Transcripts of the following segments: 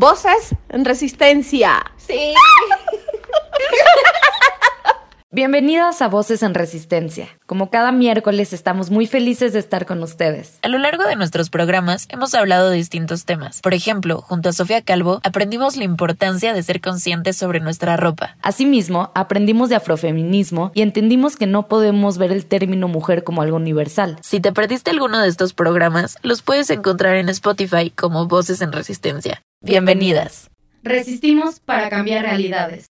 Voces en resistencia. Sí. Bienvenidas a Voces en Resistencia. Como cada miércoles estamos muy felices de estar con ustedes. A lo largo de nuestros programas hemos hablado de distintos temas. Por ejemplo, junto a Sofía Calvo aprendimos la importancia de ser conscientes sobre nuestra ropa. Asimismo, aprendimos de afrofeminismo y entendimos que no podemos ver el término mujer como algo universal. Si te perdiste alguno de estos programas, los puedes encontrar en Spotify como Voces en Resistencia. Bienvenidas. Resistimos para cambiar realidades.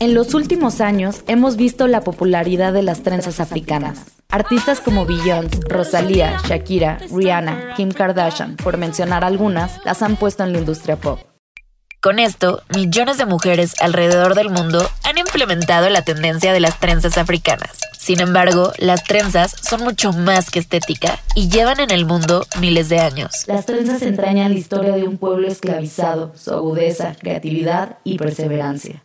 En los últimos años hemos visto la popularidad de las trenzas africanas. Artistas como Beyoncé, Rosalía, Shakira, Rihanna, Kim Kardashian, por mencionar algunas, las han puesto en la industria pop. Con esto, millones de mujeres alrededor del mundo han implementado la tendencia de las trenzas africanas. Sin embargo, las trenzas son mucho más que estética y llevan en el mundo miles de años. Las trenzas entrañan la historia de un pueblo esclavizado, su agudeza, creatividad y perseverancia.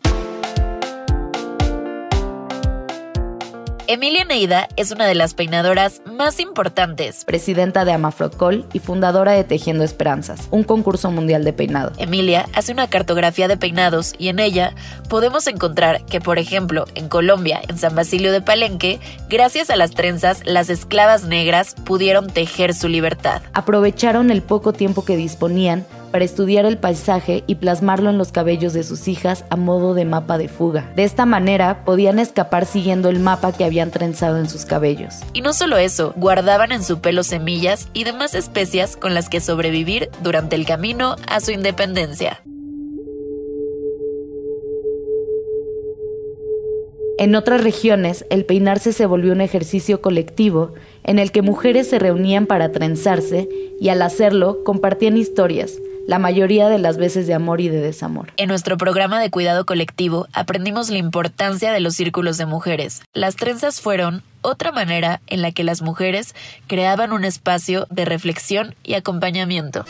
Emilia Neida es una de las peinadoras más importantes. Presidenta de Amafrocol y fundadora de Tejiendo Esperanzas, un concurso mundial de peinado. Emilia hace una cartografía de peinados y en ella podemos encontrar que, por ejemplo, en Colombia, en San Basilio de Palenque, gracias a las trenzas, las esclavas negras pudieron tejer su libertad. Aprovecharon el poco tiempo que disponían para estudiar el paisaje y plasmarlo en los cabellos de sus hijas a modo de mapa de fuga. De esta manera podían escapar siguiendo el mapa que habían trenzado en sus cabellos. Y no solo eso, guardaban en su pelo semillas y demás especias con las que sobrevivir durante el camino a su independencia. En otras regiones, el peinarse se volvió un ejercicio colectivo en el que mujeres se reunían para trenzarse y al hacerlo compartían historias, la mayoría de las veces de amor y de desamor. En nuestro programa de cuidado colectivo aprendimos la importancia de los círculos de mujeres. Las trenzas fueron otra manera en la que las mujeres creaban un espacio de reflexión y acompañamiento.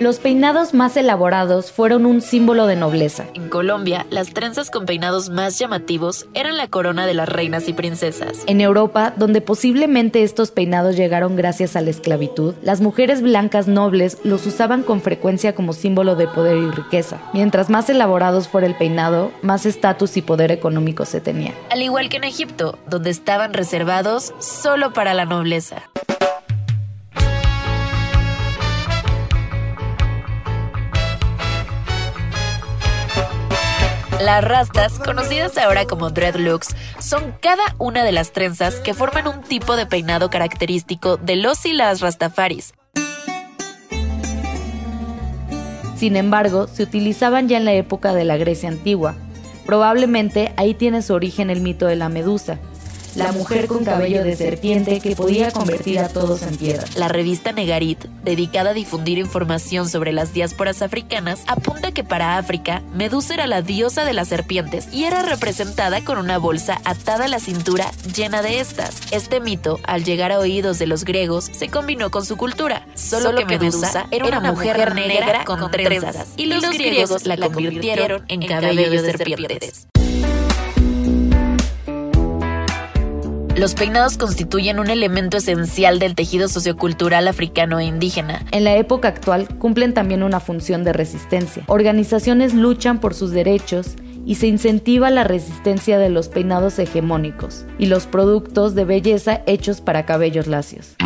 Los peinados más elaborados fueron un símbolo de nobleza. En Colombia, las trenzas con peinados más llamativos eran la corona de las reinas y princesas. En Europa, donde posiblemente estos peinados llegaron gracias a la esclavitud, las mujeres blancas nobles los usaban con frecuencia como símbolo de poder y riqueza. Mientras más elaborados fuera el peinado, más estatus y poder económico se tenía. Al igual que en Egipto, donde estaban reservados solo para la nobleza. Las rastas, conocidas ahora como dreadlocks, son cada una de las trenzas que forman un tipo de peinado característico de los y las rastafaris. Sin embargo, se utilizaban ya en la época de la Grecia antigua. Probablemente ahí tiene su origen el mito de la medusa, la mujer con cabello de serpiente que podía convertir a todos en piedra. La revista Negarit, dedicada a difundir información sobre las diásporas africanas, apunta que para África, Medusa era la diosa de las serpientes y era representada con una bolsa atada a la cintura llena de estas. Este mito, al llegar a oídos de los griegos, se combinó con su cultura, solo, que Medusa era una, mujer, negra, con trenzas, y los, griegos la convirtieron en cabello de serpientes. Los peinados constituyen un elemento esencial del tejido sociocultural africano e indígena. En la época actual cumplen también una función de resistencia. Organizaciones luchan por sus derechos y se incentiva la resistencia de los peinados hegemónicos y los productos de belleza hechos para cabellos lacios.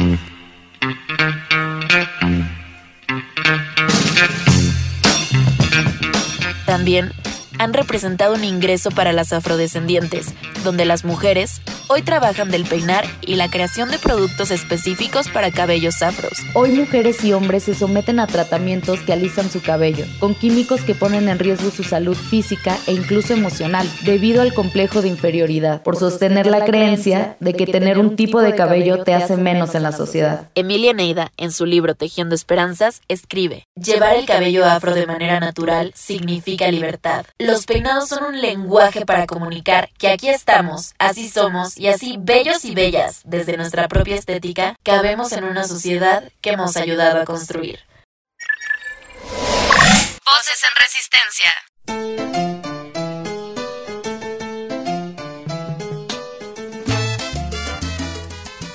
También han representado un ingreso para las afrodescendientes, donde las mujeres hoy trabajan del peinar y la creación de productos específicos para cabellos afros. Hoy mujeres y hombres se someten a tratamientos que alisan su cabello, con químicos que ponen en riesgo su salud física e incluso emocional, debido al complejo de inferioridad, por sostener la creencia de que tener un tipo de cabello te hace menos en la sociedad. Emilia Neida, en su libro Tejiendo Esperanzas, escribe, Llevar el cabello afro de manera natural significa libertad. Los peinados son un lenguaje para comunicar que aquí estamos, así somos y así bellos y bellas, desde nuestra propia estética, cabemos en una sociedad que hemos ayudado a construir. Voces en Resistencia.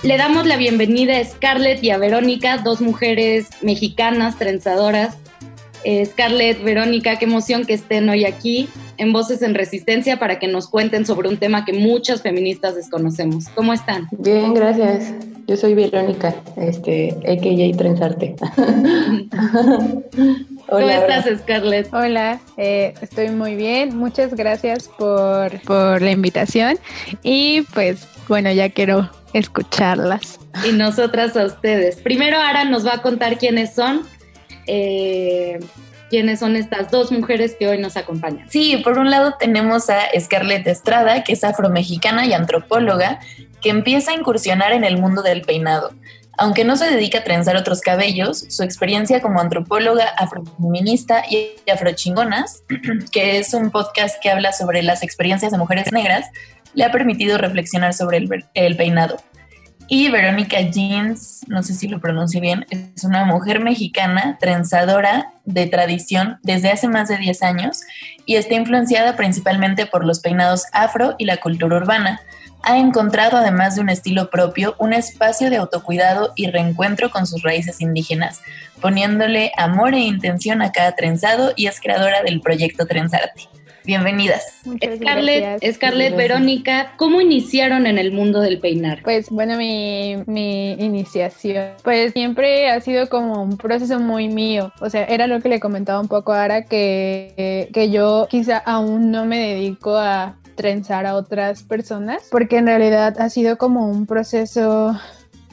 Le damos la bienvenida a Scarlett y a Verónica, dos mujeres mexicanas trenzadoras. Eh, Scarlett, Verónica, qué emoción que estén hoy aquí en Voces en Resistencia para que nos cuenten sobre un tema que muchas feministas desconocemos. ¿Cómo están? Bien, gracias. Yo soy Verónica, este, AKJ Trenzarte. ¿Cómo estás, Scarlett? Hola, eh, estoy muy bien. Muchas gracias por, por la invitación. Y pues, bueno, ya quiero escucharlas. Y nosotras a ustedes. Primero, Ara nos va a contar quiénes son. Eh, quiénes son estas dos mujeres que hoy nos acompañan. Sí, por un lado tenemos a Scarlett Estrada, que es afromexicana y antropóloga, que empieza a incursionar en el mundo del peinado. Aunque no se dedica a trenzar otros cabellos, su experiencia como antropóloga afrofeminista y afrochingonas, que es un podcast que habla sobre las experiencias de mujeres negras, le ha permitido reflexionar sobre el, el peinado. Y Verónica Jeans, no sé si lo pronuncio bien, es una mujer mexicana trenzadora de tradición desde hace más de 10 años y está influenciada principalmente por los peinados afro y la cultura urbana. Ha encontrado, además de un estilo propio, un espacio de autocuidado y reencuentro con sus raíces indígenas, poniéndole amor e intención a cada trenzado y es creadora del proyecto Trenzarte. Bienvenidas. Scarlett, Scarlett Verónica, ¿cómo iniciaron en el mundo del peinar? Pues bueno, mi, mi iniciación, pues siempre ha sido como un proceso muy mío. O sea, era lo que le comentaba un poco ahora, que, que yo quizá aún no me dedico a trenzar a otras personas, porque en realidad ha sido como un proceso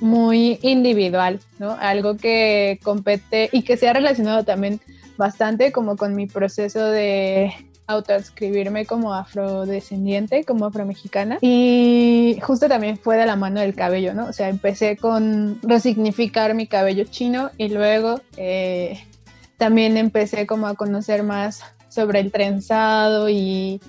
muy individual, ¿no? Algo que compete y que se ha relacionado también bastante como con mi proceso de autoescribirme como afrodescendiente, como afromexicana. Y justo también fue de la mano del cabello, ¿no? O sea, empecé con resignificar mi cabello chino y luego eh, también empecé como a conocer más sobre el trenzado y,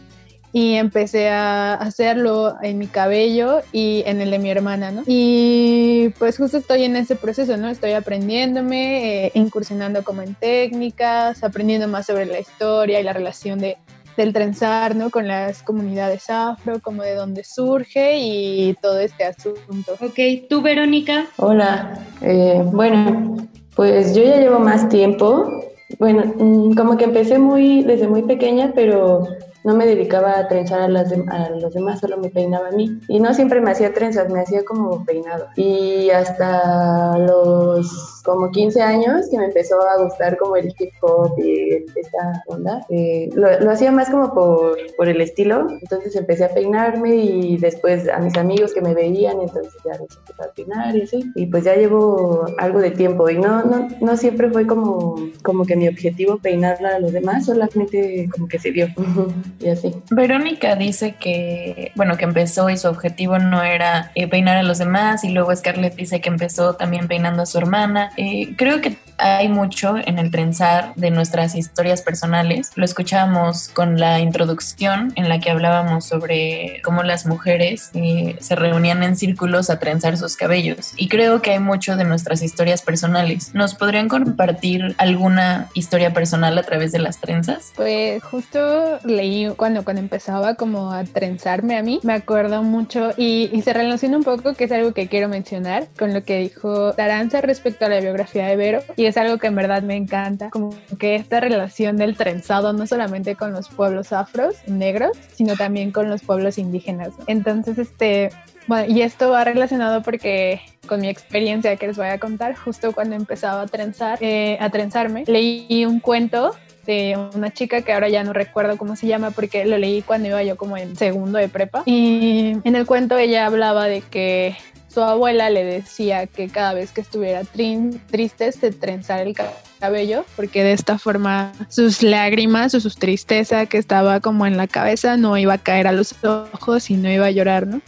y empecé a hacerlo en mi cabello y en el de mi hermana, ¿no? Y pues justo estoy en ese proceso, ¿no? Estoy aprendiéndome, eh, incursionando como en técnicas, aprendiendo más sobre la historia y la relación de, del trenzar, ¿no? Con las comunidades afro, como de dónde surge y todo este asunto. Ok, ¿tú, Verónica? Hola, eh, bueno, pues yo ya llevo más tiempo. Bueno, mm, como que empecé muy desde muy pequeña, pero no me dedicaba a trenzar a, las a los demás, solo me peinaba a mí. Y no siempre me hacía trenzas, me hacía como peinado. Y hasta los como 15 años que me empezó a gustar como el hip hop y esta onda, eh, lo, lo, hacía más como por, por, el estilo. Entonces empecé a peinarme y después a mis amigos que me veían, entonces ya les empecé a peinar y así. Y pues ya llevo algo de tiempo y no, no, no siempre fue como, como que mi objetivo peinarla a los demás, solamente como que se dio. y así. Verónica dice que, bueno, que empezó y su objetivo no era eh, peinar a los demás y luego Scarlett dice que empezó también peinando a su hermana. Eh, creo que hay mucho en el trenzar de nuestras historias personales. Lo escuchábamos con la introducción en la que hablábamos sobre cómo las mujeres eh, se reunían en círculos a trenzar sus cabellos. Y creo que hay mucho de nuestras historias personales. ¿Nos podrían compartir alguna historia personal a través de las trenzas? Pues justo leí cuando, cuando empezaba como a trenzarme a mí, me acuerdo mucho y, y se relaciona un poco, que es algo que quiero mencionar, con lo que dijo Taranza respecto a la biografía de Vero. Y es algo que en verdad me encanta, como que esta relación del trenzado no solamente con los pueblos afros, negros, sino también con los pueblos indígenas. Entonces, este, bueno, y esto va relacionado porque con mi experiencia que les voy a contar, justo cuando empezaba a trenzar, eh, a trenzarme, leí un cuento de una chica que ahora ya no recuerdo cómo se llama porque lo leí cuando iba yo como en segundo de prepa. Y en el cuento ella hablaba de que su abuela le decía que cada vez que estuviera triste se trenzara el cabello porque de esta forma sus lágrimas o su tristeza que estaba como en la cabeza no iba a caer a los ojos y no iba a llorar, ¿no?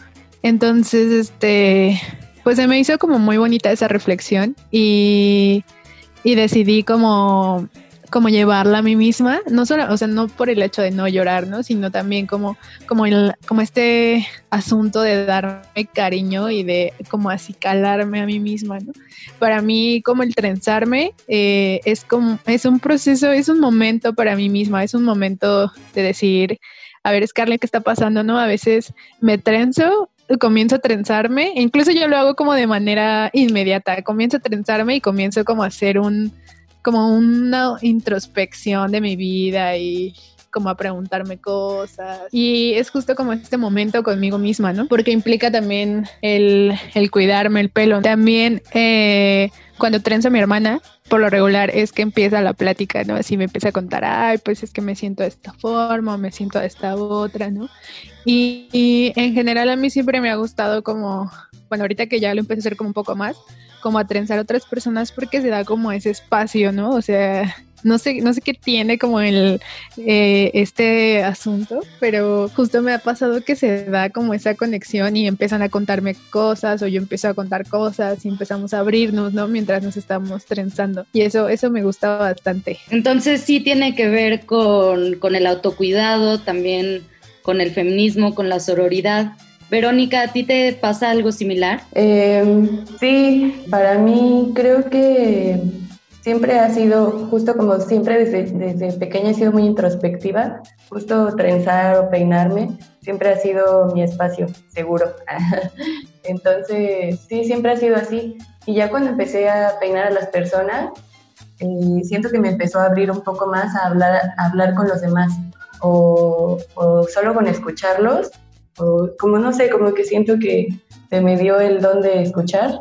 Entonces, este, pues se me hizo como muy bonita esa reflexión y, y decidí como como llevarla a mí misma, no solo, o sea, no por el hecho de no llorar, ¿no? Sino también como, como, el, como este asunto de darme cariño y de como acicalarme a mí misma, ¿no? Para mí, como el trenzarme, eh, es como, es un proceso, es un momento para mí misma, es un momento de decir, a ver, Scarlett, ¿qué está pasando, no? A veces me trenzo comienzo a trenzarme, incluso yo lo hago como de manera inmediata, comienzo a trenzarme y comienzo como a hacer un, como una introspección de mi vida y como a preguntarme cosas. Y es justo como este momento conmigo misma, ¿no? Porque implica también el, el cuidarme el pelo. También eh, cuando trenzo a mi hermana, por lo regular es que empieza la plática, ¿no? Así me empieza a contar, ay, pues es que me siento de esta forma, me siento de esta otra, ¿no? Y, y en general a mí siempre me ha gustado como, bueno, ahorita que ya lo empecé a hacer como un poco más, como a trenzar a otras personas porque se da como ese espacio, ¿no? O sea, no sé, no sé qué tiene como el eh, este asunto, pero justo me ha pasado que se da como esa conexión y empiezan a contarme cosas o yo empiezo a contar cosas y empezamos a abrirnos, ¿no? Mientras nos estamos trenzando. Y eso, eso me gusta bastante. Entonces sí tiene que ver con, con el autocuidado, también con el feminismo, con la sororidad. Verónica, ¿a ti te pasa algo similar? Eh, sí, para mí creo que siempre ha sido, justo como siempre desde, desde pequeña he sido muy introspectiva, justo trenzar o peinarme siempre ha sido mi espacio seguro. Entonces, sí, siempre ha sido así. Y ya cuando empecé a peinar a las personas, eh, siento que me empezó a abrir un poco más a hablar, hablar con los demás o solo con escucharlos como no sé, como que siento que se me dio el don de escuchar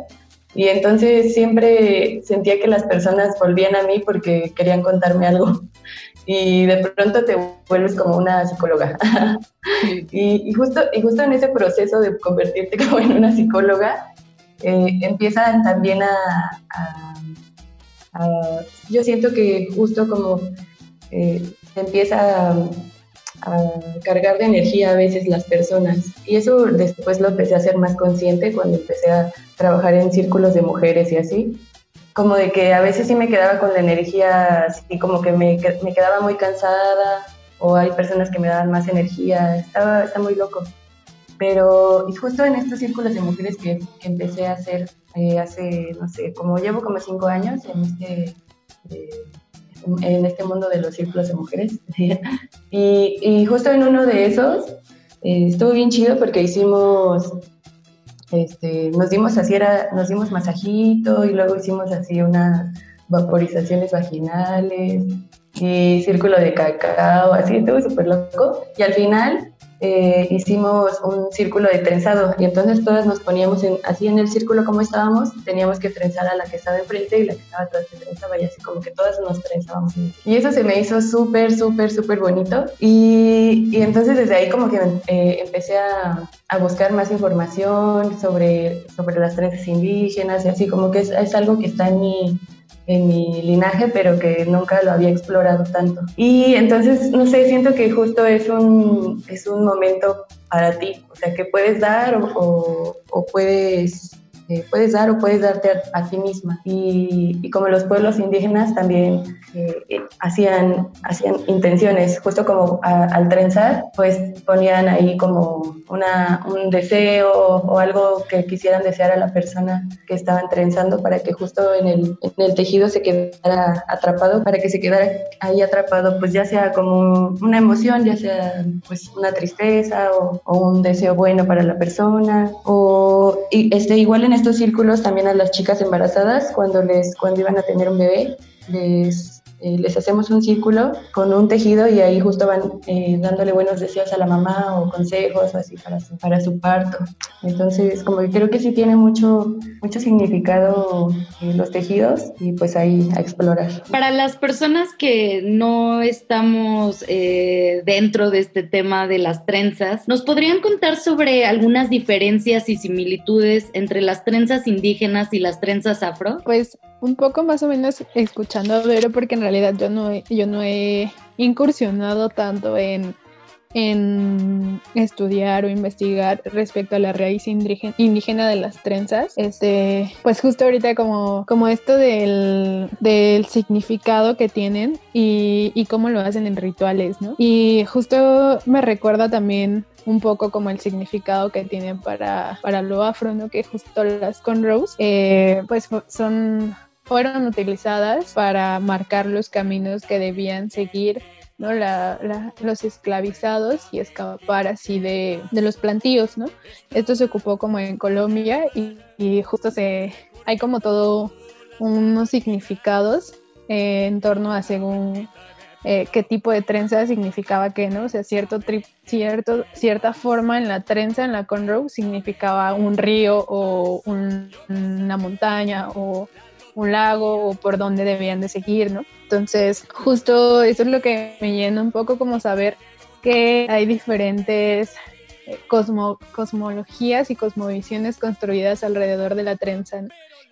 y entonces siempre sentía que las personas volvían a mí porque querían contarme algo y de pronto te vuelves como una psicóloga. y, justo, y justo en ese proceso de convertirte como en una psicóloga, eh, empiezan también a, Yo siento que justo como eh, empieza a a cargar de energía a veces las personas. Y eso después lo empecé a hacer más consciente cuando empecé a trabajar en círculos de mujeres y así. Como de que a veces sí me quedaba con la energía así, como que me, me quedaba muy cansada o hay personas que me daban más energía. Estaba, está muy loco. Pero justo en estos círculos de mujeres que, que empecé a hacer eh, hace, no sé, como llevo como cinco años en este... Eh, en este mundo de los círculos de mujeres. y, y, justo en uno de esos eh, estuvo bien chido porque hicimos, este, nos dimos así, era, nos dimos masajito y luego hicimos así unas vaporizaciones vaginales y círculo de cacao, así, estuvo súper loco. Y al final eh, hicimos un círculo de trenzado y entonces todas nos poníamos así en el círculo como estábamos, teníamos que trenzar a la que estaba enfrente y la que estaba atrás se trenzaba y así como que todas nos trenzábamos. Y eso se me hizo súper, súper, súper bonito y, y, entonces desde ahí como que eh, empecé a, a, buscar más información sobre, sobre las trenzas indígenas y así como que es, es algo que está en mi en mi linaje, pero que nunca lo había explorado tanto. Y entonces, no sé, siento que justo es un, es un momento para ti, o sea, que puedes dar o, o puedes eh, puedes dar o puedes darte a, ti misma. Y, y, como los pueblos indígenas también eh, eh, hacían, hacían intenciones, justo como al trenzar, pues ponían ahí como una, un deseo o algo que quisieran desear a la persona que estaban trenzando para que justo en el, en el tejido se quedara atrapado, para que se quedara ahí atrapado, pues ya sea como una emoción, ya sea pues una tristeza o, o un deseo bueno para la persona, o y este, igual en estos círculos también a las chicas embarazadas cuando les cuando iban a tener un bebé les eh, les hacemos un círculo con un tejido y ahí justo van eh, dándole buenos deseos a la mamá o consejos o así para su, para su parto. Entonces, como que creo que sí tiene mucho, mucho significado eh, los tejidos y pues ahí a explorar. Para las personas que no estamos dentro de este tema de las trenzas, ¿nos podrían contar sobre algunas diferencias y similitudes entre las trenzas indígenas y las trenzas afro? Pues un poco más o menos escuchando a Vero porque en realidad yo no, yo no he incursionado tanto en, en estudiar o investigar respecto a la raíz indígena de las trenzas. Este, pues justo ahorita como, como esto del, del significado que tienen y, y, cómo lo hacen en rituales, ¿no? Y justo me recuerda también un poco como el significado que tienen para, para lo afro, ¿no? Que justo las cornrows, eh, pues son fueron utilizadas para marcar los caminos que debían seguir ¿no? los esclavizados y escapar así de, los plantíos, ¿no? Esto se ocupó como en Colombia y, justo se, hay como todo unos significados eh, en torno a según eh, qué tipo de trenza significaba qué, ¿no? O sea, cierto, cierto, cierta forma en la trenza, en la cornrow, significaba un río o una montaña o un lago o por dónde debían de seguir, ¿no? Entonces, justo eso es lo que me llena un poco como saber que hay diferentes eh, cosmologías y cosmovisiones construidas alrededor de la trenza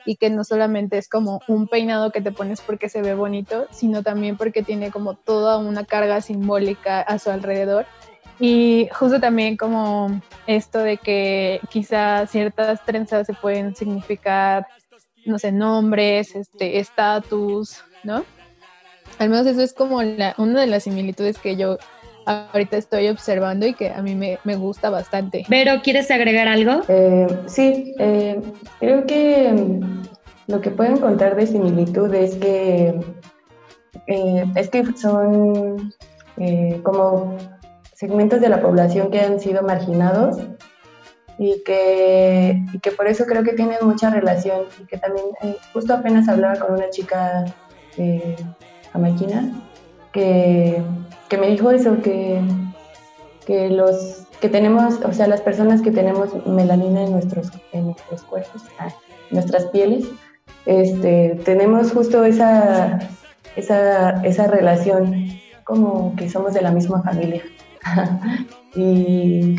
y que no solamente es como un peinado que te pones porque se ve bonito, sino también porque tiene como toda una carga simbólica a su alrededor. Y justo también como esto de que quizá ciertas trenzas se pueden significar no sé, nombres, este, estatus, ¿no? Al menos eso es como la, una de las similitudes que yo ahorita estoy observando y que a mí me, gusta bastante. Pero, ¿quieres agregar algo? Eh, sí, eh, creo que mm, lo que puedo encontrar de similitud es que, eh, es que son como segmentos de la población que han sido marginados y que, y que por eso creo que tienen mucha relación y que también eh, justo apenas hablaba con una chica eh, jamaiquina que, que, me dijo eso, que, que los que tenemos, o sea, las personas que tenemos melanina en nuestros, en nuestros cuerpos, ah, nuestras pieles, este, tenemos justo esa, esa, esa relación como que somos de la misma familia. y,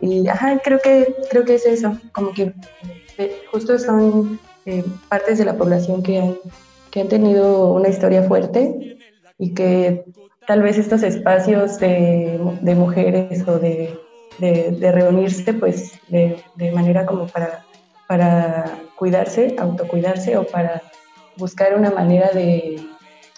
y ajá, creo que, creo que es eso, como que eh, justo son eh, partes de la población que han, que han tenido una historia fuerte y que tal vez estos espacios de, de mujeres o de, de, reunirse pues de, manera como para, para cuidarse, autocuidarse o para buscar una manera de,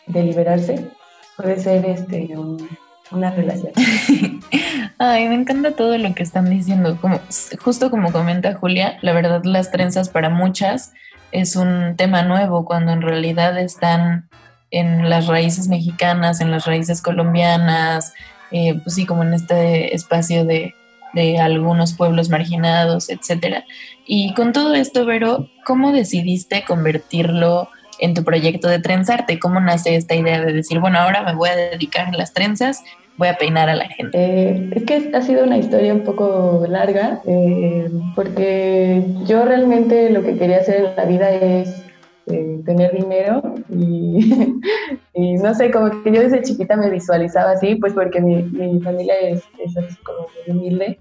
liberarse, puede ser este, un, una relación. Ay, me encanta todo lo que están diciendo. Como, justo como comenta Julia, la verdad las trenzas para muchas es un tema nuevo cuando en realidad están en las raíces mexicanas, en las raíces colombianas, eh, pues sí, como en este espacio de, de algunos pueblos marginados, etcétera. Y con todo esto, Vero, ¿cómo decidiste convertirlo en tu proyecto de trenzarte? ¿Cómo nace esta idea de decir, bueno, ahora me voy a dedicar a las trenzas voy a peinar a la gente? Eh, es que ha sido una historia un poco larga, eh, porque yo realmente lo que quería hacer en la vida es eh, tener dinero y, no sé, como que yo desde chiquita me visualizaba así, pues porque mi, mi familia es, es así como humilde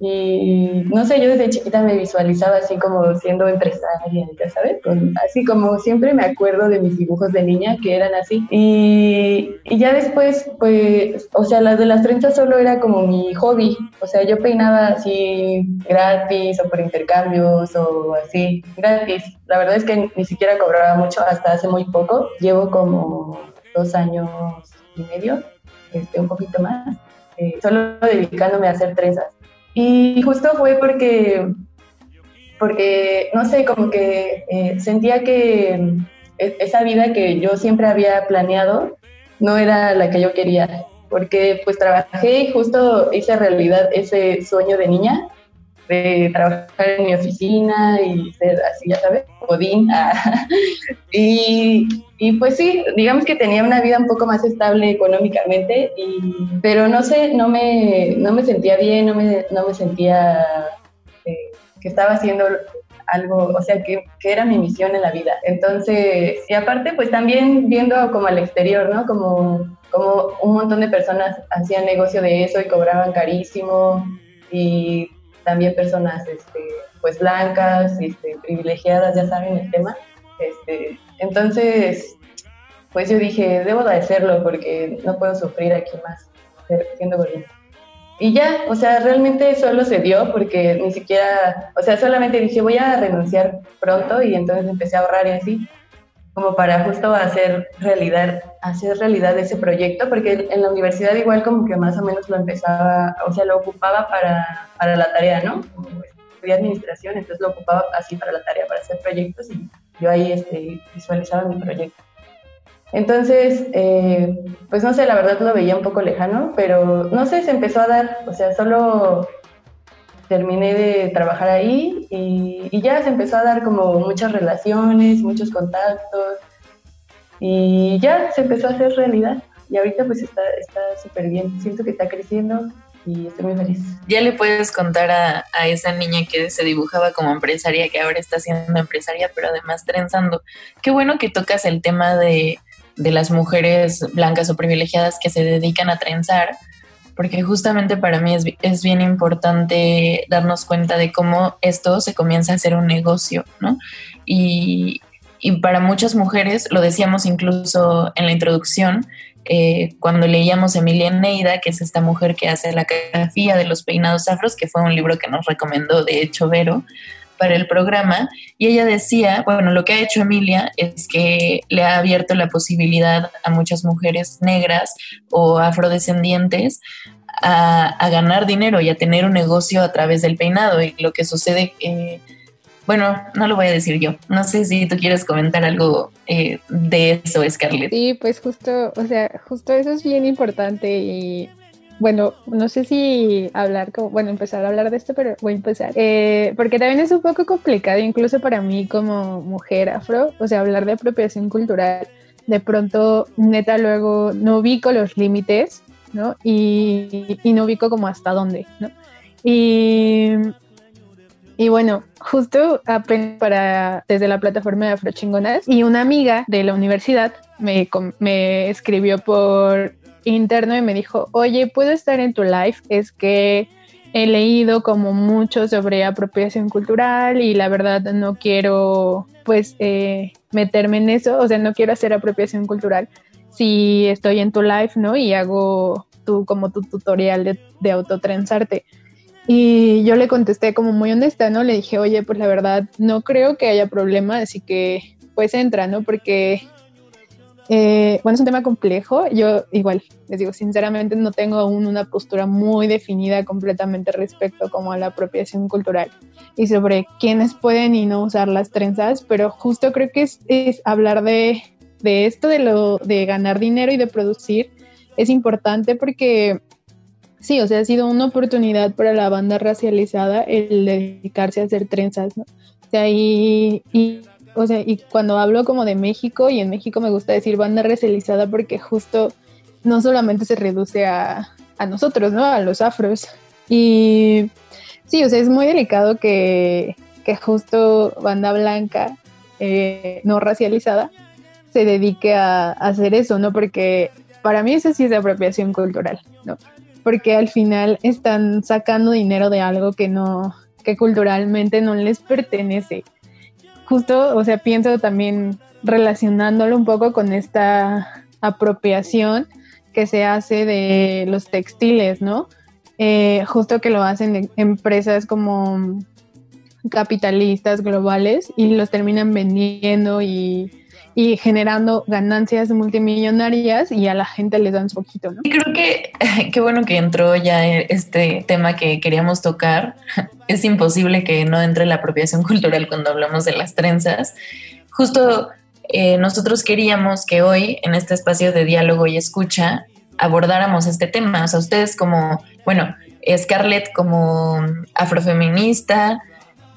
y no sé, yo desde chiquita me visualizaba así como siendo empresaria, ya sabes, así como siempre me acuerdo de mis dibujos de niña que eran así. Y, y, ya después, pues, o sea, las de las trenzas solo era como mi hobby. O sea, yo peinaba así gratis o por intercambios o así, gratis. La verdad es que ni siquiera cobraba mucho hasta hace muy poco. Llevo como dos años y medio, este, un poquito más, eh, solo dedicándome a hacer trenzas. Y justo fue porque, porque no sé, como que eh, sentía que e, esa vida que yo siempre había planeado no era la que yo quería, porque pues trabajé y justo hice realidad ese sueño de niña de trabajar en mi oficina y ser así, ya sabes, godín. y, y, pues sí, digamos que tenía una vida un poco más estable económicamente, y, pero no sé, no me, no me sentía bien, no me, no me sentía eh, que estaba haciendo algo, o sea, que, que, era mi misión en la vida. Entonces, y aparte, pues también viendo como al exterior, ¿no? Como, como un montón de personas hacían negocio de eso y cobraban carísimo y también personas este, pues blancas, este, privilegiadas, ya saben el tema. Este, entonces, pues yo dije, debo de hacerlo porque no puedo sufrir aquí más siendo gordita. Y ya, o sea, realmente solo se dio porque ni siquiera, o sea, solamente dije, voy a renunciar pronto y entonces empecé a ahorrar y así como para justo hacer realidad, hacer realidad ese proyecto, porque en la universidad igual como que más o menos lo empezaba, o sea, lo ocupaba para, para la tarea, ¿no? Como estudié administración, entonces lo ocupaba así para la tarea, para hacer proyectos y yo ahí este, visualizaba mi proyecto. Entonces, eh, pues no sé, la verdad lo veía un poco lejano, pero no sé, se empezó a dar, o sea, solo terminé de trabajar ahí y, ya se empezó a dar como muchas relaciones, muchos contactos y ya se empezó a hacer realidad. Y ahorita pues está súper bien, siento que está creciendo y estoy muy feliz. Ya le puedes contar a, a, esa niña que se dibujaba como empresaria, que ahora está siendo empresaria, pero además trenzando. Qué bueno que tocas el tema de, de las mujeres blancas o privilegiadas que se dedican a trenzar, porque justamente para mí es, bien importante darnos cuenta de cómo esto se comienza a hacer un negocio, ¿no? Y, para muchas mujeres, lo decíamos incluso en la introducción, eh, cuando leíamos Emilia Neida, que es esta mujer que hace la caligrafía de los peinados afros, que fue un libro que nos recomendó de hecho Vero, para el programa y ella decía, bueno, lo que ha hecho Emilia es que le ha abierto la posibilidad a muchas mujeres negras o afrodescendientes a, ganar dinero y a tener un negocio a través del peinado y lo que sucede... Eh, bueno, no lo voy a decir yo. No sé si tú quieres comentar algo eh, de eso, Scarlett. Sí, pues justo, o sea, justo eso es bien importante y bueno, no sé si hablar, como, bueno, empezar a hablar de esto, pero voy a empezar. Eh, porque también es un poco complicado, incluso para mí como mujer afro, o sea, hablar de apropiación cultural. De pronto, neta, luego no ubico los límites, ¿no? Y, y no ubico como hasta dónde, ¿no? Y, y bueno, justo para desde la plataforma de Afrochingonas y una amiga de la universidad me, me escribió por interno y me dijo, oye, ¿puedo estar en tu live? Es que he leído como mucho sobre apropiación cultural y la verdad no quiero pues eh, meterme en eso, o sea, no quiero hacer apropiación cultural si estoy en tu live, ¿no? Y hago tu, como tu tutorial de, de autotrenzarte. Y yo le contesté como muy honesta, ¿no? Le dije, oye, pues la verdad no creo que haya problema, así que pues entra, ¿no? Porque eh, bueno, es un tema complejo. Yo igual, les digo, sinceramente no tengo aún una postura muy definida completamente respecto como a la apropiación cultural y sobre quiénes pueden y no usar las trenzas, pero justo creo que es, es hablar de, de, esto, de, lo, de ganar dinero y de producir, es importante porque sí, o sea, ha sido una oportunidad para la banda racializada el dedicarse a hacer trenzas, ¿no? O sea, y, y o sea, y cuando hablo como de México, y en México me gusta decir banda racializada porque justo no solamente se reduce a, nosotros, ¿no? A los afros. Y sí, o sea, es muy delicado que, justo banda blanca, eh, no racializada, se dedique a, hacer eso, ¿no? Porque para mí eso sí es de apropiación cultural, ¿no? Porque al final están sacando dinero de algo que no, que culturalmente no les pertenece justo, o sea, pienso también relacionándolo un poco con esta apropiación que se hace de los textiles, ¿no? Eh, justo que lo hacen empresas como capitalistas globales y los terminan vendiendo y y generando ganancias multimillonarias y a la gente les dan un poquito. Y creo que qué bueno que entró ya este tema que queríamos tocar. Es imposible que no entre la apropiación cultural cuando hablamos de las trenzas. Justo eh, nosotros queríamos que hoy, en este espacio de diálogo y escucha, abordáramos este tema. O sea, ustedes como, bueno, Scarlett como afrofeminista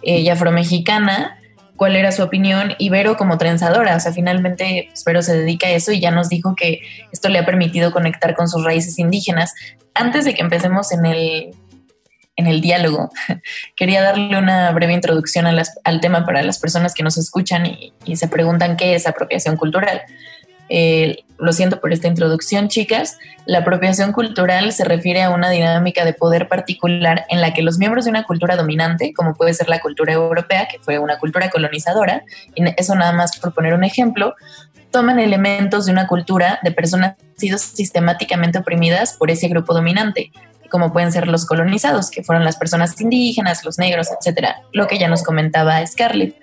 y afromexicana, cuál era su opinión y Vero como trenzadora. O sea, finalmente pues, Vero se dedica a eso y ya nos dijo que esto le ha permitido conectar con sus raíces indígenas. Antes de que empecemos en el, en el diálogo, quería darle una breve introducción al tema para las personas que nos escuchan y, y se preguntan qué es apropiación cultural. Eh, lo siento por esta introducción, chicas. La apropiación cultural se refiere a una dinámica de poder particular en la que los miembros de una cultura dominante, como puede ser la cultura europea, que fue una cultura colonizadora, y eso nada más por poner un ejemplo, toman elementos de una cultura de personas que han sido sistemáticamente oprimidas por ese grupo dominante, como pueden ser los colonizados, que fueron las personas indígenas, los negros, etcétera, lo que ya nos comentaba Scarlett.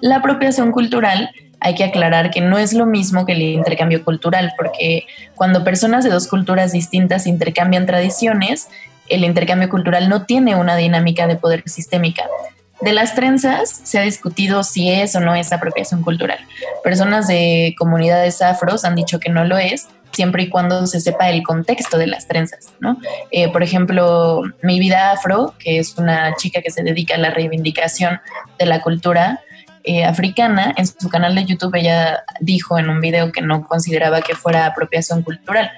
La apropiación cultural hay que aclarar que no es lo mismo que el intercambio cultural, porque cuando personas de dos culturas distintas intercambian tradiciones, el intercambio cultural no tiene una dinámica de poder sistémica. De las trenzas se ha discutido si es o no es apropiación cultural. Personas de comunidades afros han dicho que no lo es, siempre y cuando se sepa el contexto de las trenzas. Eh, por ejemplo, Mi Vida Afro, que es una chica que se dedica a la reivindicación de la cultura, eh, africana, en su canal de YouTube ella dijo en un video que no consideraba que fuera apropiación cultural,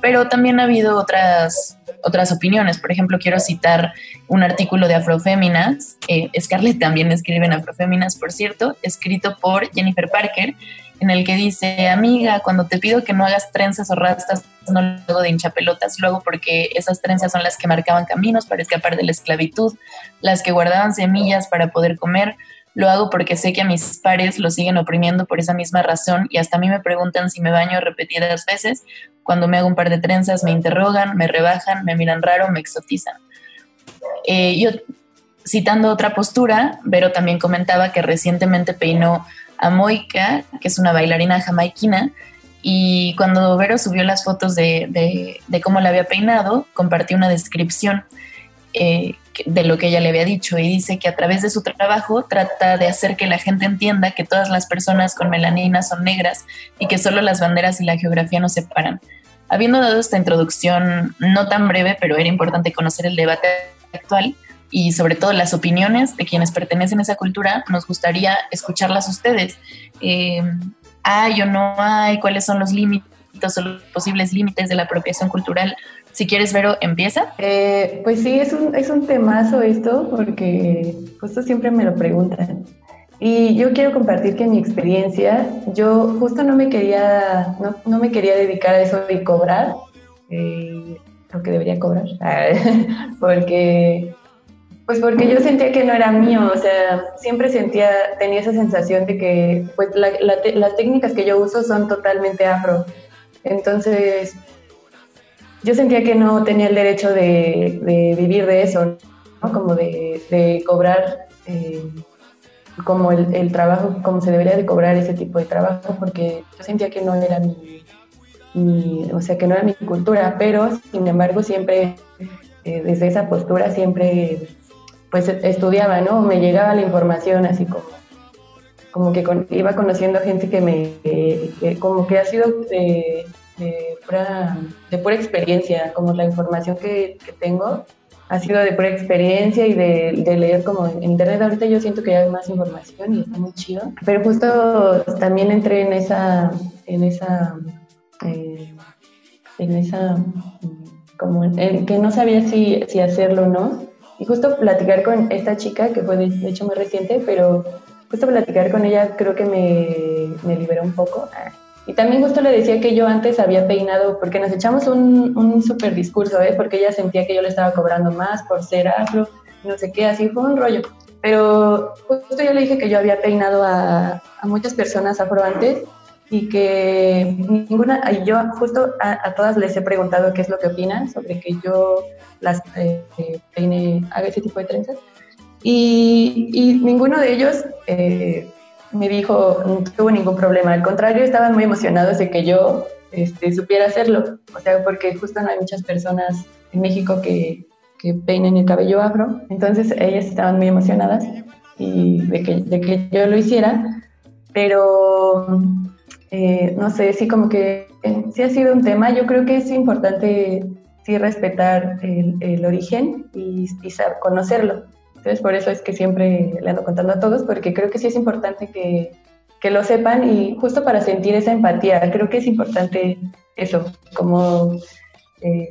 pero también ha habido otras, otras opiniones. Por ejemplo, quiero citar un artículo de Afroféminas, eh, Scarlett también escribe en Afroféminas, por cierto, escrito por Jennifer Parker, en el que dice, amiga, cuando te pido que no hagas trenzas o rastas, no lo hago de hinchapelotas, luego porque esas trenzas son las que marcaban caminos para escapar de la esclavitud, las que guardaban semillas para poder comer, lo hago porque sé que a mis pares lo siguen oprimiendo por esa misma razón y hasta a mí me preguntan si me baño repetidas veces. Cuando me hago un par de trenzas me interrogan, me rebajan, me miran raro, me exotizan. Eh, yo, citando otra postura, Vero también comentaba que recientemente peinó a Moika, que es una bailarina jamaiquina, y cuando Vero subió las fotos de, de cómo la había peinado, compartió una descripción eh, de lo que ella le había dicho y dice que a través de su trabajo trata de hacer que la gente entienda que todas las personas con melanina son negras y que solo las banderas y la geografía nos separan. Habiendo dado esta introducción no tan breve, pero era importante conocer el debate actual y sobre todo las opiniones de quienes pertenecen a esa cultura, nos gustaría escucharlas ustedes. Eh, ¿Hay o no hay? ¿Cuáles son los límites o los posibles límites de la apropiación cultural si quieres, Vero, empieza. Eh, pues sí, es un, es un temazo esto, porque justo siempre me lo preguntan. Y yo quiero compartir que mi experiencia, yo justo no me quería, no, no me quería dedicar a eso de cobrar, eh, lo que debería cobrar, porque, pues porque yo sentía que no era mío, o sea, siempre sentía, tenía esa sensación de que, pues las técnicas que yo uso son totalmente afro. Entonces, yo sentía que no tenía el derecho de, vivir de eso, ¿no? como de, cobrar eh, como el, trabajo, como se debería de cobrar ese tipo de trabajo, porque yo sentía que no era mi, o sea, que no era mi cultura, pero sin embargo siempre, eh, desde esa postura, siempre pues estudiaba, ¿no? Me llegaba la información así como, como que iba conociendo gente que me, como que ha sido... Eh, de pura, de pura experiencia, como la información que, tengo ha sido de pura experiencia y de, leer como en internet. Ahorita yo siento que hay más información y está muy chido. Pero justo también entré en esa, en esa, eh, en esa, como en, que no sabía si, si hacerlo o no. Y justo platicar con esta chica, que fue de, de hecho muy reciente, pero justo platicar con ella creo que me, me liberó un poco. Y también justo le decía que yo antes había peinado, porque nos echamos un, un súper discurso, ¿eh? porque ella sentía que yo le estaba cobrando más por ser afro, no sé qué, así fue un rollo. Pero justo yo le dije que yo había peinado a, a muchas personas afro antes y que ninguna, y yo justo a, todas les he preguntado qué es lo que opinan sobre que yo las eh, peine, haga ese tipo de trenzas. Y, y ninguno de ellos eh, me dijo, no tuvo ningún problema, al contrario, estaban muy emocionados de que yo este, supiera hacerlo, o sea, porque justo no hay muchas personas en México que, que peinen el cabello afro, entonces ellas estaban muy emocionadas y de que, de que yo lo hiciera, pero eh, no sé, sí como que sí ha sido un tema, yo creo que es importante sí respetar el, origen y, conocerlo. Entonces, por eso es que siempre le ando contando a todos, porque creo que sí es importante que, que lo sepan y justo para sentir esa empatía, creo que es importante eso, como, eh,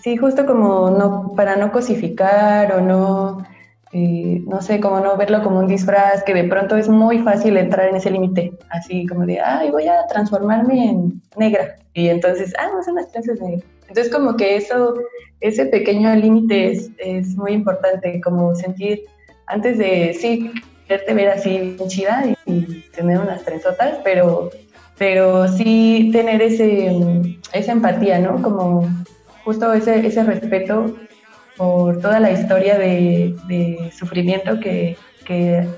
sí, justo como no, para no cosificar o no no sé, como no verlo como un disfraz, que de pronto es muy fácil entrar en ese límite, así como de, ay, voy a transformarme en negra, y entonces, ah, no son las trenzas negras. Entonces como que eso, ese pequeño límite es, es, muy importante, como sentir, antes de, sí, quererte ver así chida y, tener unas trenzotas, pero, pero sí tener ese, esa empatía, ¿no? Como justo ese, ese respeto por toda la historia de, sufrimiento que,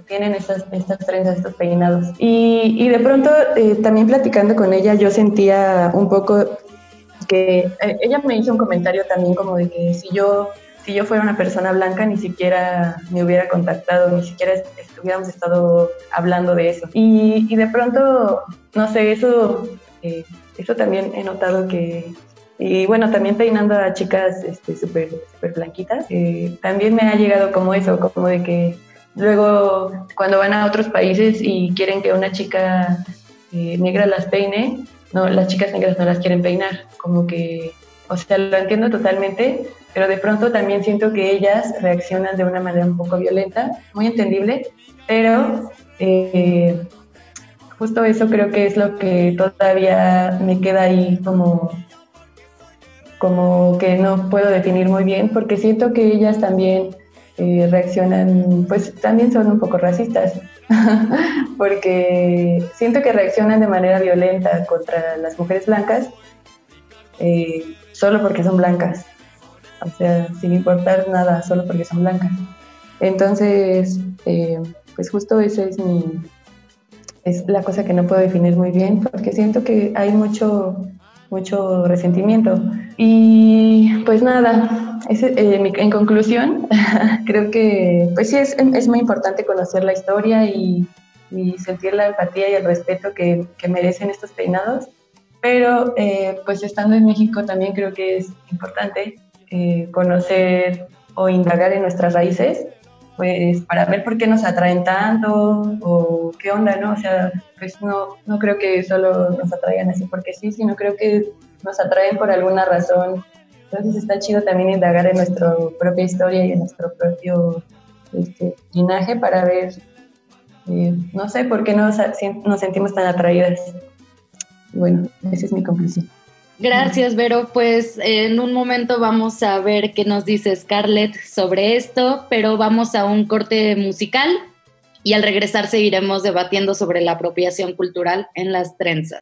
tienen estas, estas trenzas, estos peinados. Y, de pronto, eh, también platicando con ella, yo sentía un poco eh, ella me hizo un comentario también como de que si yo, si yo fuera una persona blanca, ni siquiera me hubiera contactado, ni siquiera hubiéramos estado hablando de eso. Y, de pronto, no sé, eso, eh, eso también he notado que y bueno, también peinando a chicas este, súper blanquitas, eh, también me ha llegado como eso, como de que luego cuando van a otros países y quieren que una chica negra las peine, no, las chicas negras no las quieren peinar, como que, o sea, lo entiendo totalmente, pero de pronto también siento que ellas reaccionan de una manera un poco violenta, muy entendible, pero eh, justo eso creo que es lo que todavía me queda ahí como como que no puedo definir muy bien, porque siento que ellas también eh, reaccionan, pues también son un poco racistas, porque siento que reaccionan de manera violenta contra las mujeres blancas eh, solo porque son blancas, o sea, sin importar nada, solo porque son blancas. Entonces, eh, pues justo esa es mi, es la cosa que no puedo definir muy bien, porque siento que hay mucho mucho resentimiento. Y pues nada, eh, en conclusión, creo que pues sí es, es, muy importante conocer la historia y, sentir la empatía y el respeto que, que merecen estos peinados, pero eh, pues estando en México también creo que es importante eh, conocer o indagar en nuestras raíces pues para ver por qué nos atraen tanto o qué onda, ¿no? O sea, pues no, no creo que solo nos atraigan así porque sí, sino creo que nos atraen por alguna razón. Entonces está chido también indagar en nuestra propia historia y en nuestro propio este, linaje para ver, eh, no sé, por qué nos, nos sentimos tan atraídas. Bueno, esa es mi conclusión. Gracias, Vero. Pues en un momento vamos a ver qué nos dice Scarlett sobre esto, pero vamos a un corte musical y al regresar seguiremos debatiendo sobre la apropiación cultural en las trenzas.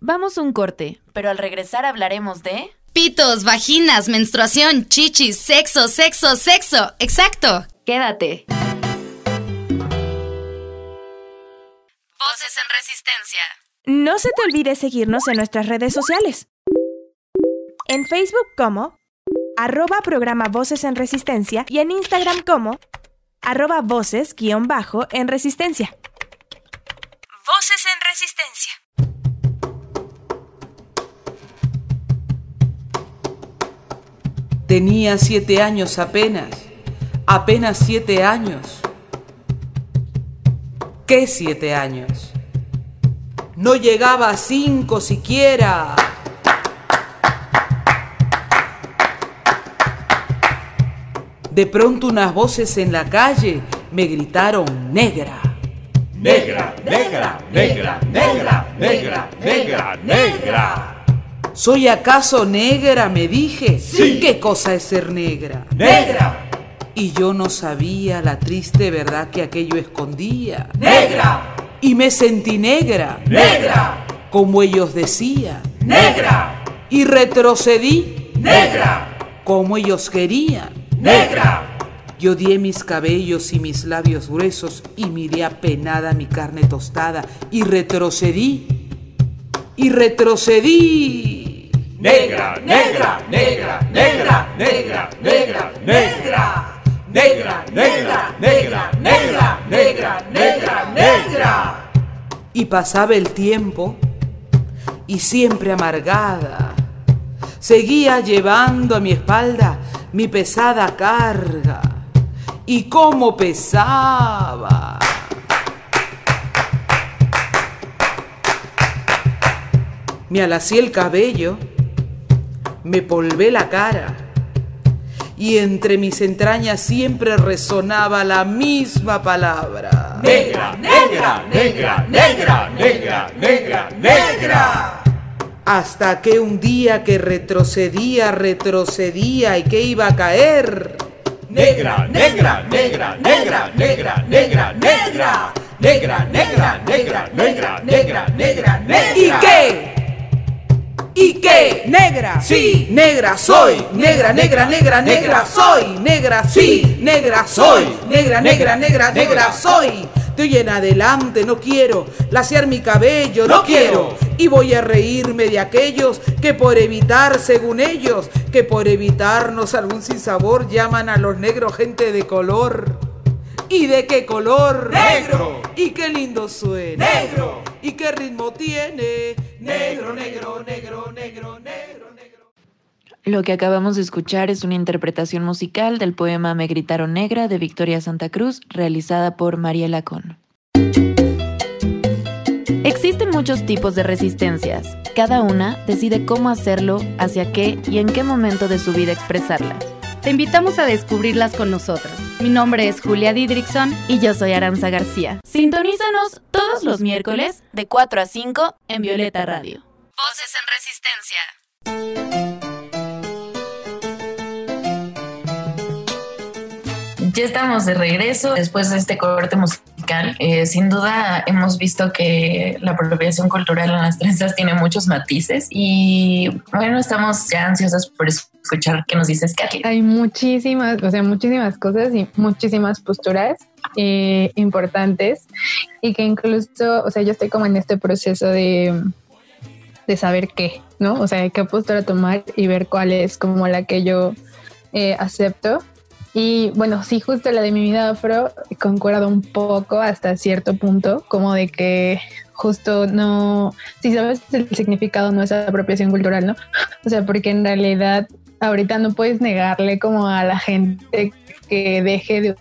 Vamos a un corte, pero al regresar hablaremos de... Pitos, vaginas, menstruación, chichis, sexo, sexo, sexo. Exacto. Quédate. Voces en resistencia. No se te olvide seguirnos en nuestras redes sociales. En Facebook como arroba programa Voces en Resistencia y en Instagram como arroba voces guion bajo en Resistencia. Voces en Resistencia. Tenía siete años apenas, apenas siete años. ¿Qué siete años? No llegaba a cinco siquiera. De pronto unas voces en la calle me gritaron negra. Negra, negra, negra, negra, negra, negra, negra. ¿Soy acaso negra? me dije. Sí. ¿Qué cosa es ser negra? Negra. Y yo no sabía la triste verdad que aquello escondía. Negra y me sentí negra. Negra. Como ellos decían. Negra. Y retrocedí. Negra. Como ellos querían. Negra. Yo di mis cabellos y mis labios gruesos y miré apenada mi carne tostada y retrocedí. Y retrocedí. Negra, negra, negra, negra, negra, negra, negra negra, negra, negra, negra, negra, negra, negra. Y pasaba el tiempo y siempre amargada, seguía llevando a mi espalda mi pesada carga. Y cómo pesaba. Me alací el cabello, me polvé la cara y entre mis entrañas siempre resonaba la misma palabra. Negra, negra, negra, negra, negra, negra, negra. Hasta que un día que retrocedía, retrocedía y que iba a caer. Negra, negra, negra, negra, negra, negra, negra. Negra, negra, negra, negra, negra, negra, negra. ¿Y qué? ¿Y qué? Negra. Sí, negra soy. Negra, negra, negra, negra soy. Negra, sí, negra soy. Negra, negra, negra, negra soy. De hoy en adelante no quiero lasear mi cabello, no, quiero. Y voy a reírme de aquellos que por evitar, según ellos, que por evitarnos algún sinsabor llaman a los negros gente de color. ¿Y de qué color? Negro. ¿Y qué lindo suena? Negro. ¿Y qué ritmo tiene? Negro, negro, negro, negro, negro, negro. Lo que acabamos de escuchar es una interpretación musical del poema Me gritaron negra de Victoria Santa Cruz, realizada por María Lacón. Existen muchos tipos de resistencias. Cada una decide cómo hacerlo, hacia qué y en qué momento de su vida expresarla. Te invitamos a descubrirlas con nosotros. Mi nombre es Julia Didrickson y yo soy Aranza García. Sintonízanos todos los miércoles de 4 a 5 en Violeta Radio. Voces en Resistencia. Ya estamos de regreso después de este corte musical. Eh, sin duda hemos visto que la apropiación cultural en las trenzas tiene muchos matices y bueno, estamos ya ansiosos por escuchar qué nos dice Scarlett. Hay muchísimas, o sea, muchísimas cosas y muchísimas posturas eh, importantes y que incluso, o sea, yo estoy como en este proceso de, de saber qué, ¿no? O sea, qué postura tomar y ver cuál es como la que yo eh, acepto. Y bueno, sí, justo la de mi vida afro concuerdo un poco hasta cierto punto, como de que justo no, si sabes el significado no es apropiación cultural, ¿no? O sea, porque en realidad ahorita no puedes negarle como a la gente que deje de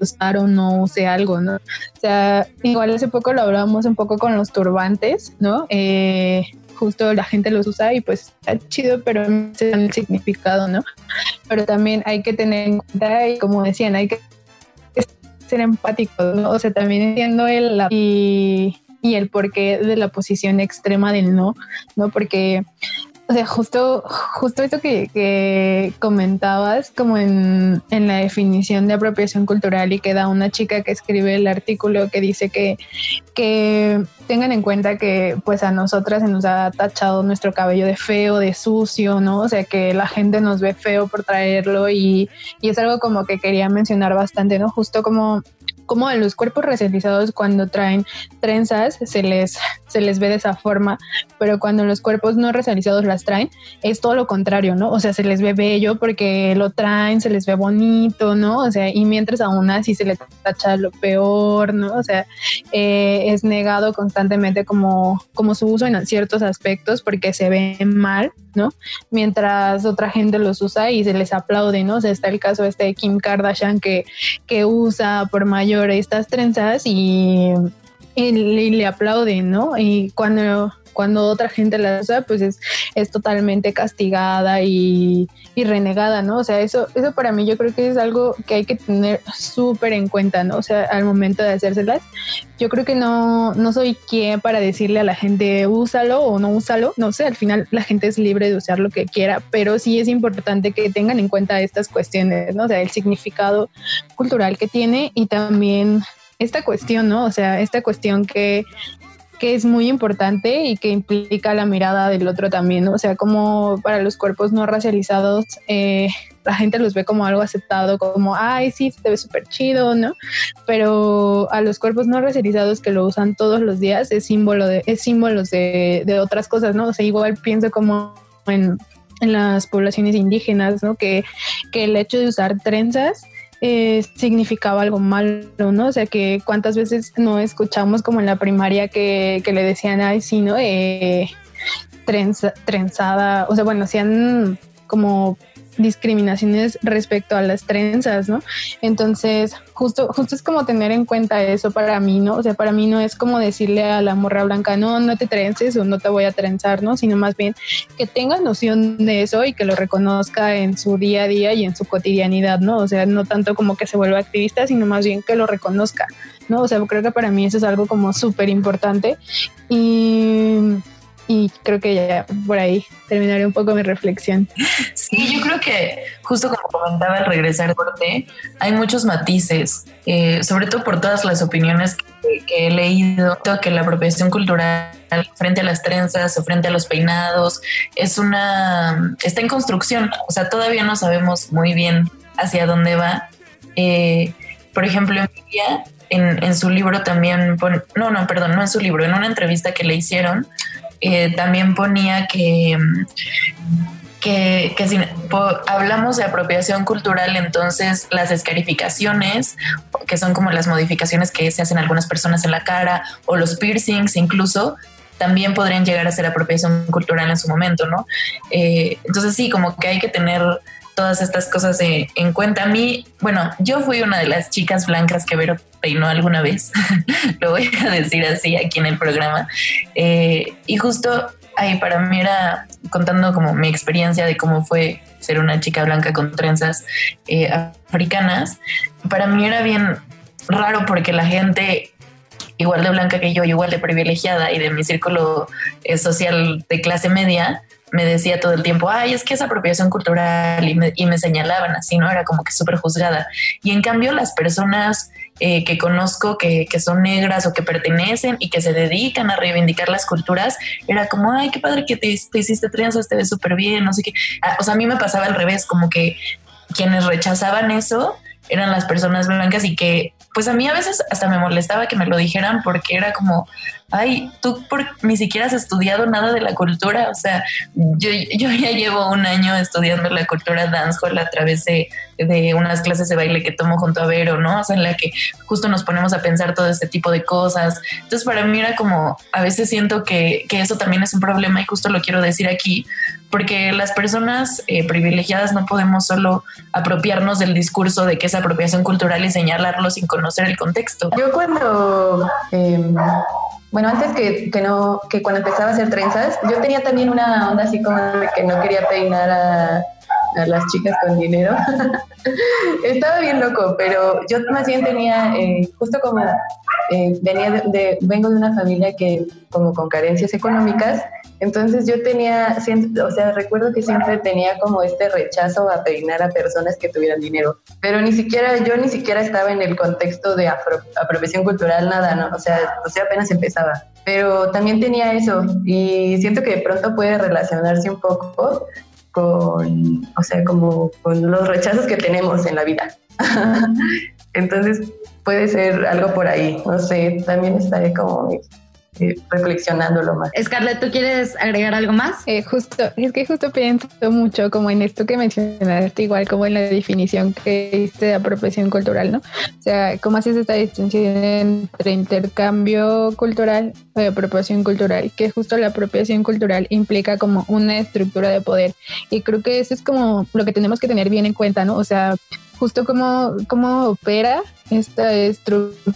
usar o no use algo, ¿no? O sea, igual hace poco lo hablábamos un poco con los turbantes, ¿no? Eh, justo la gente los usa y pues está chido, pero no se el significado, ¿no? Pero también hay que tener en cuenta, y como decían, hay que ser empáticos, ¿no? O sea, también entiendo el y, y el porqué de la posición extrema del no, ¿no? Porque o sea, justo, justo esto que, que comentabas, como en, en, la definición de apropiación cultural y que da una chica que escribe el artículo que dice que, que tengan en cuenta que pues a nosotras se nos ha tachado nuestro cabello de feo, de sucio, ¿no? O sea, que la gente nos ve feo por traerlo y, y es algo como que quería mencionar bastante, ¿no? Justo como como a los cuerpos racializados cuando traen trenzas se les, se les ve de esa forma, pero cuando los cuerpos no racializados las traen es todo lo contrario, ¿no? O sea, se les ve bello porque lo traen, se les ve bonito, ¿no? O sea, y mientras aún así se les tacha lo peor, ¿no? O sea, eh, es negado constantemente como, como su uso en ciertos aspectos porque se ve mal, ¿no? Mientras otra gente los usa y se les aplaude, ¿no? O sea, está el caso este de Kim Kardashian que, que usa por mayor estas trenzas y, y, le, le aplauden, ¿no? Y cuando cuando otra gente la usa, pues es, es totalmente castigada y, y, renegada, ¿no? O sea, eso, eso para mí yo creo que es algo que hay que tener súper en cuenta, ¿no? O sea, al momento de hacérselas, yo creo que no, no soy quien para decirle a la gente úsalo o no úsalo, no sé, al final la gente es libre de usar lo que quiera, pero sí es importante que tengan en cuenta estas cuestiones, ¿no? O sea, el significado cultural que tiene y también esta cuestión, ¿no? O sea, esta cuestión que que es muy importante y que implica la mirada del otro también, ¿no? O sea, como para los cuerpos no racializados, eh, la gente los ve como algo aceptado, como, ay, sí, te ve súper chido, ¿no? Pero a los cuerpos no racializados que lo usan todos los días es símbolo de, es símbolos de, de otras cosas, ¿no? O sea, igual pienso como en, en las poblaciones indígenas, ¿no? Que, que el hecho de usar trenzas eh, significaba algo malo, ¿no? O sea, que cuántas veces no escuchamos como en la primaria que, que le decían, ay, sí, ¿no? Eh, trenzada, o sea, bueno, hacían como discriminaciones respecto a las trenzas, ¿no? Entonces, justo, justo es como tener en cuenta eso para mí, ¿no? O sea, para mí no es como decirle a la morra blanca, no, no te trences o no te voy a trenzar, ¿no? Sino más bien que tenga noción de eso y que lo reconozca en su día a día y en su cotidianidad, ¿no? O sea, no tanto como que se vuelva activista, sino más bien que lo reconozca, ¿no? O sea, creo que para mí eso es algo como súper importante y y creo que ya por ahí terminaré un poco mi reflexión. Sí, yo creo que justo como comentaba al regresar hay muchos matices, eh, sobre todo por todas las opiniones que, he leído, que la apropiación cultural frente a las trenzas o frente a los peinados es una, está en construcción, o sea, todavía no sabemos muy bien hacia dónde va. Eh, por ejemplo, en, en, su libro también, no, no, perdón, no en su libro, en una entrevista que le hicieron, eh, también ponía que, que, si hablamos de apropiación cultural, entonces las escarificaciones, que son como las modificaciones que se hacen algunas personas en la cara, o los piercings incluso, también podrían llegar a ser apropiación cultural en su momento, ¿no? Eh, entonces sí, como que hay que tener todas estas cosas en cuenta. A mí, bueno, yo fui una de las chicas blancas que Vero peinó alguna vez, lo voy a decir así aquí en el programa. Eh, y justo ahí para mí era contando como mi experiencia de cómo fue ser una chica blanca con trenzas eh, africanas, para mí era bien raro porque la gente igual de blanca que yo, igual de privilegiada y de mi círculo eh, social de clase media, me decía todo el tiempo, ay, es que es apropiación cultural y me, y me señalaban así, ¿no? Era como que súper juzgada. Y en cambio las personas eh, que conozco que, que, son negras o que pertenecen y que se dedican a reivindicar las culturas, era como, ay, qué padre que te, hiciste trenzas, te ves súper bien, no sé qué. Ah, o sea, a mí me pasaba al revés, como que quienes rechazaban eso eran las personas blancas y que pues a mí a veces hasta me molestaba que me lo dijeran porque era como, ay, tú por, ni siquiera has estudiado nada de la cultura, o sea, yo, yo ya llevo un año estudiando la cultura dancehall a través de, de, unas clases de baile que tomo junto a Vero, ¿no? O sea, en la que justo nos ponemos a pensar todo este tipo de cosas. Entonces, para mí era como, a veces siento que, que eso también es un problema y justo lo quiero decir aquí, porque las personas eh, privilegiadas no podemos solo apropiarnos del discurso de que es apropiación cultural y señalarlo sin conocer el contexto. Yo cuando, eh, bueno, antes que, que, no, que cuando empezaba a hacer trenzas, yo tenía también una onda así como de que no quería peinar a, a las chicas con dinero. Estaba bien loco, pero yo más bien tenía, eh, justo como eh, venía de, vengo de una familia que como con carencias económicas, entonces yo tenía, o sea, recuerdo que siempre tenía como este rechazo a peinar a personas que tuvieran dinero, pero ni siquiera, yo ni siquiera estaba en el contexto de apropiación cultural, nada, ¿no? O sea, o sea, apenas empezaba. Pero también tenía eso y siento que de pronto puede relacionarse un poco con, o sea, como con los rechazos que tenemos en la vida. Entonces puede ser algo por ahí, no sé, también estaré como eh, reflexionándolo más. Scarlett, ¿tú quieres agregar algo más? Eh, justo, es que justo pienso mucho como en esto que mencionaste, igual como en la definición que diste de apropiación cultural, ¿no? O sea, ¿cómo haces esta distinción entre intercambio cultural y apropiación cultural? Que justo la apropiación cultural implica como una estructura de poder. Y creo que eso es como lo que tenemos que tener bien en cuenta, ¿no? O sea, justo cómo, cómo opera esta estructura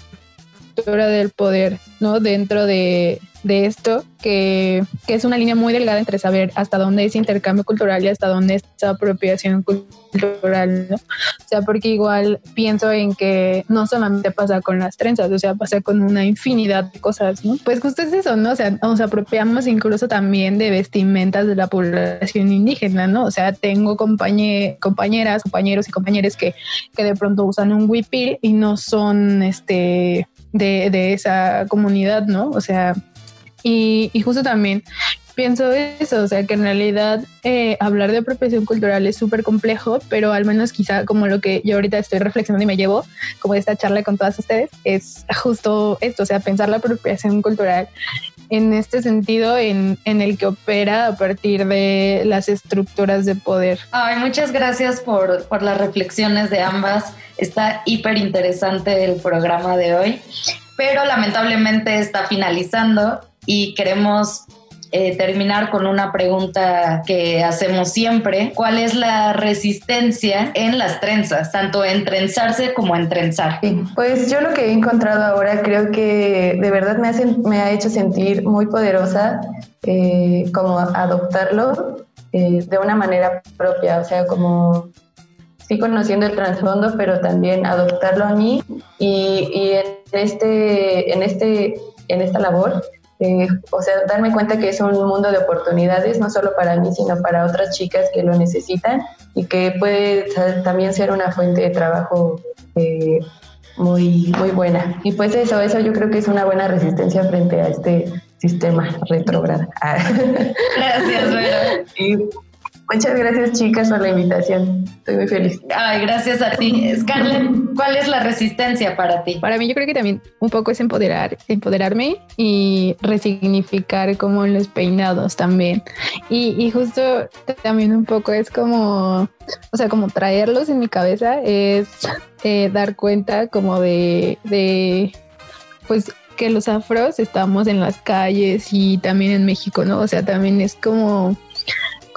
del poder, ¿no? Dentro de, de esto, que, que, es una línea muy delgada entre saber hasta dónde es intercambio cultural y hasta dónde es apropiación cultural, ¿no? O sea, porque igual pienso en que no solamente pasa con las trenzas, o sea, pasa con una infinidad de cosas, ¿no? Pues justo es eso, ¿no? O sea, nos apropiamos incluso también de vestimentas de la población indígena, ¿no? O sea, tengo compañeras, compañeros y compañeras que, que de pronto usan un huipil y no son, este, de, de esa comunidad, ¿no? O sea, y, y, justo también pienso eso, o sea, que en realidad eh, hablar de apropiación cultural es súper complejo, pero al menos quizá como lo que yo ahorita estoy reflexionando y me llevo como de esta charla con todas ustedes, es justo esto, o sea, pensar la apropiación cultural en este sentido en, en el que opera a partir de las estructuras de poder. Ay, muchas gracias por, por las reflexiones de ambas. Está hiper interesante el programa de hoy, pero lamentablemente está finalizando y queremos eh, terminar con una pregunta que hacemos siempre. ¿Cuál es la resistencia en las trenzas, tanto en trenzarse como en trenzar? pues yo lo que he encontrado ahora creo que de verdad me, me ha hecho sentir muy poderosa eh, como adoptarlo eh, de una manera propia, o sea, como sí conociendo el trasfondo, pero también adoptarlo a mí y, y en este, en este, en esta labor eh, o sea, darme cuenta que es un mundo de oportunidades, no solo para mí, sino para otras chicas que lo necesitan y que puede también ser una fuente de trabajo eh, muy, muy buena. Y pues eso, eso yo creo que es una buena resistencia frente a este sistema retrógrado. Gracias, Vera. Muchas gracias, chicas, por la invitación. Estoy muy feliz. Ay, gracias a ti. Scarlett, ¿cuál es la resistencia para ti? Para mí, yo creo que también un poco es empoderar, empoderarme y resignificar como los peinados también. Y, y justo también un poco es como, o sea, como traerlos en mi cabeza, es eh, dar cuenta como de, de, pues, que los afros estamos en las calles y también en México, ¿no? O sea, también es como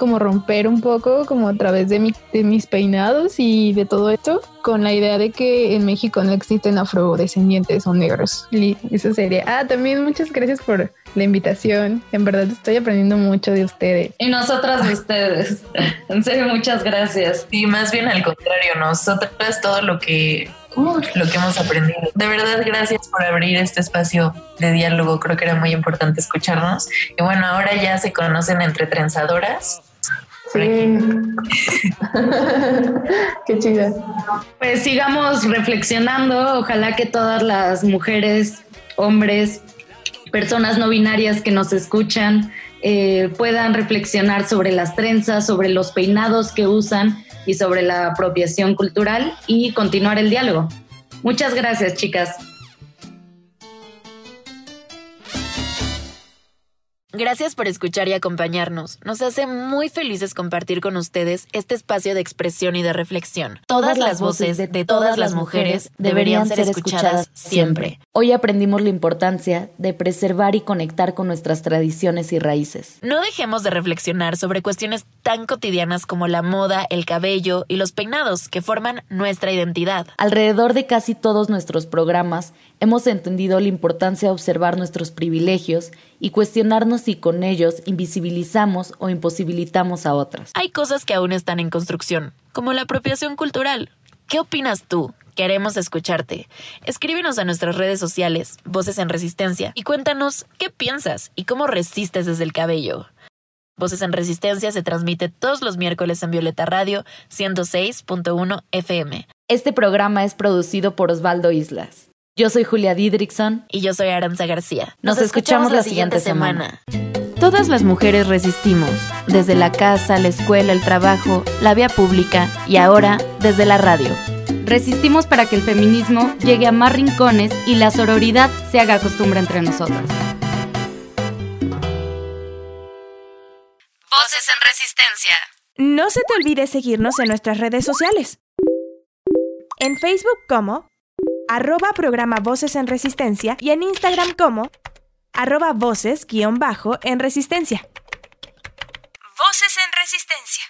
como romper un poco como a través de, mis peinados y de todo esto con la idea de que en México no existen afrodescendientes o negros. Y eso sería. Ah, también muchas gracias por la invitación. En verdad estoy aprendiendo mucho de ustedes. Y nosotras de ustedes. en serio, muchas gracias. Y más bien al contrario, nosotras todo lo que lo que hemos aprendido. De verdad, gracias por abrir este espacio de diálogo. Creo que era muy importante escucharnos. Y bueno, ahora ya se conocen entre trenzadoras. Sí. Qué chida. Pues sigamos reflexionando. Ojalá que todas las mujeres, hombres, personas no binarias que nos escuchan eh, puedan reflexionar sobre las trenzas, sobre los peinados que usan y sobre la apropiación cultural y continuar el diálogo. Muchas gracias, chicas. Gracias por escuchar y acompañarnos. Nos hace muy felices compartir con ustedes este espacio de expresión y de reflexión. Todas, las voces de, todas las mujeres deberían ser escuchadas siempre. Hoy aprendimos la importancia de preservar y conectar con nuestras tradiciones y raíces. No dejemos de reflexionar sobre cuestiones tan cotidianas como la moda, el cabello y los peinados que forman nuestra identidad. Alrededor de casi todos nuestros programas hemos entendido la importancia de observar nuestros privilegios y cuestionarnos si con ellos invisibilizamos o imposibilitamos a otras. Hay cosas que aún están en construcción, como la apropiación cultural. ¿Qué opinas tú? Queremos escucharte. Escríbenos a nuestras redes sociales, Voces en Resistencia, y cuéntanos qué piensas y cómo resistes desde el cabello. Voces en Resistencia se transmite todos los miércoles en Violeta Radio 106.1 FM. Este programa es producido por Osvaldo Islas. Yo soy Julia Didrickson. Y yo soy Aranza García. Nos, escuchamos, la siguiente semana. Todas las mujeres resistimos, desde la casa, la escuela, el trabajo, la vía pública y ahora desde la radio. Resistimos para que el feminismo llegue a más rincones y la sororidad se haga costumbre entre nosotras. Voces en Resistencia. No se te olvide seguirnos en nuestras redes sociales. En Facebook como arroba programa Voces en Resistencia y en Instagram como arroba voces guion bajo en Resistencia. Voces en Resistencia.